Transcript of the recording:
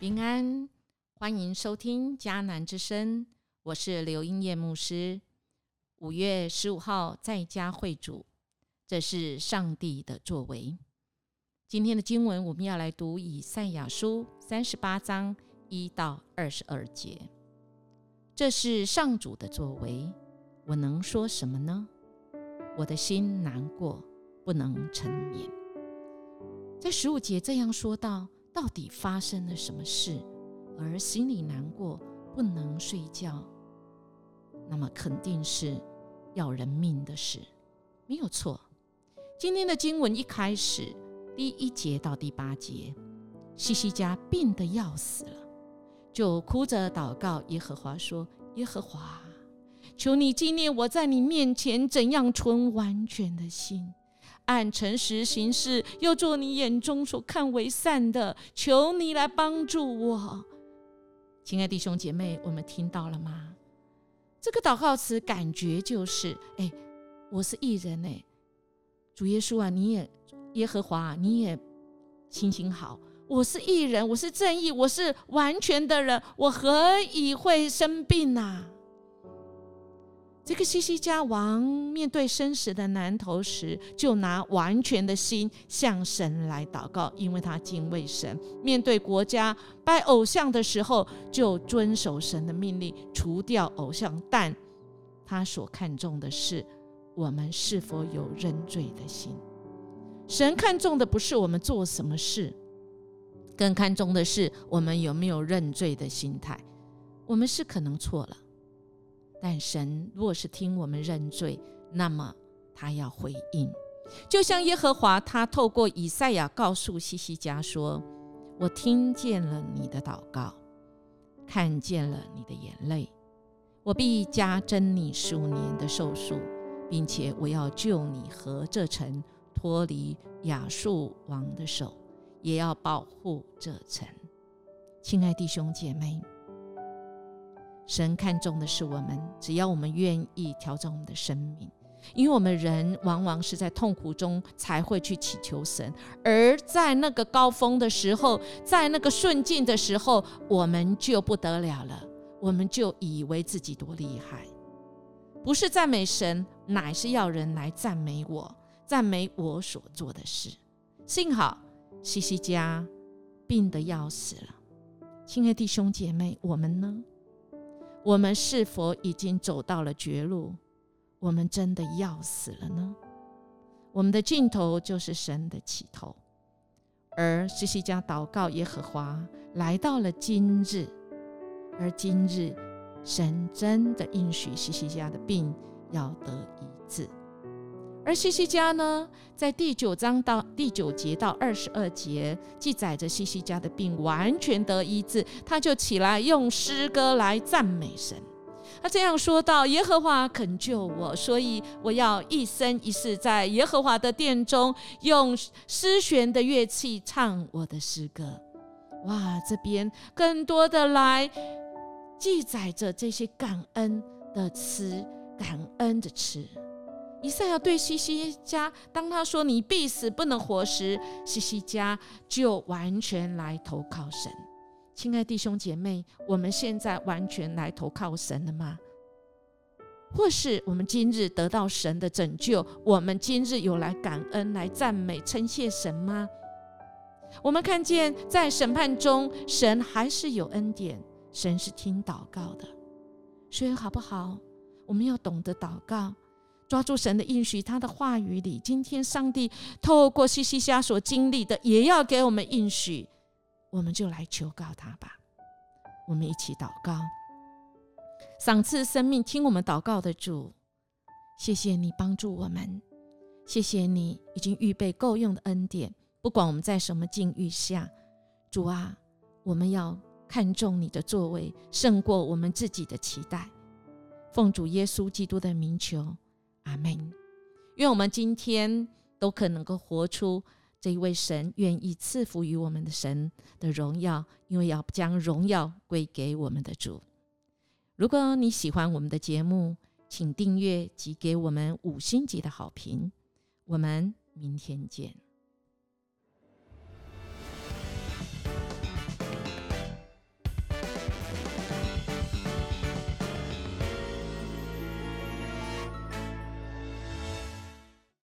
平安，欢迎收听迦南之声，我是刘英叶牧师。五月十五号在家会主，这是上帝的作为。今天的经文我们要来读以赛亚书三十八章一到二十二节。这是上主的作为，我能说什么呢？我的心难过，不能沉眠。在十五节这样说道。到底发生了什么事，而心里难过，不能睡觉？那么肯定是要人命的事，没有错。今天的经文一开始，第一节到第八节，西西家病得要死了，就哭着祷告耶和华说：“耶和华，求你纪念我在你面前怎样存完全的心。”按诚实行事，又做你眼中所看为善的，求你来帮助我，亲爱弟兄姐妹，我们听到了吗？这个祷告词感觉就是：哎，我是艺人哎，主耶稣啊，你也耶和华，你也心情好。我是艺人，我是正义，我是完全的人，我何以会生病呢？这个西西家王面对生死的难头时，就拿完全的心向神来祷告，因为他敬畏神。面对国家拜偶像的时候，就遵守神的命令，除掉偶像。但他所看重的是我们是否有认罪的心。神看重的不是我们做什么事，更看重的是我们有没有认罪的心态。我们是可能错了。但神若是听我们认罪，那么他要回应，就像耶和华他透过以赛亚告诉西西家说：“我听见了你的祷告，看见了你的眼泪，我必加增你数年的寿数，并且我要救你和这城脱离亚述王的手，也要保护这城。”亲爱弟兄姐妹。神看重的是我们，只要我们愿意调整我们的生命，因为我们人往往是在痛苦中才会去祈求神，而在那个高峰的时候，在那个顺境的时候，我们就不得了了，我们就以为自己多厉害，不是赞美神，乃是要人来赞美我，赞美我所做的事。幸好西西家病得要死了，亲爱弟兄姐妹，我们呢？我们是否已经走到了绝路？我们真的要死了呢？我们的尽头就是神的起头，而西西家祷告耶和华，来到了今日，而今日神真的应许西西家的病要得医治。而西西家呢，在第九章到第九节到二十二节记载着西西家的病完全得医治，他就起来用诗歌来赞美神。他这样说道：“耶和华肯救我，所以我要一生一世在耶和华的殿中用诗弦的乐器唱我的诗歌。”哇，这边更多的来记载着这些感恩的词，感恩的词。以赛亚对西西家，当他说“你必死，不能活”时，西西家就完全来投靠神。亲爱弟兄姐妹，我们现在完全来投靠神了吗？或是我们今日得到神的拯救，我们今日有来感恩、来赞美、称谢神吗？我们看见在审判中，神还是有恩典，神是听祷告的。所以好不好？我们要懂得祷告。抓住神的应许，他的话语里，今天上帝透过西西家所经历的，也要给我们应许，我们就来求告他吧。我们一起祷告，赏赐生命，听我们祷告的主，谢谢你帮助我们，谢谢你已经预备够用的恩典，不管我们在什么境遇下，主啊，我们要看重你的作为，胜过我们自己的期待。奉主耶稣基督的名求。阿门。愿我们今天都可能够活出这一位神愿意赐福于我们的神的荣耀，因为要将荣耀归给我们的主。如果你喜欢我们的节目，请订阅及给我们五星级的好评。我们明天见。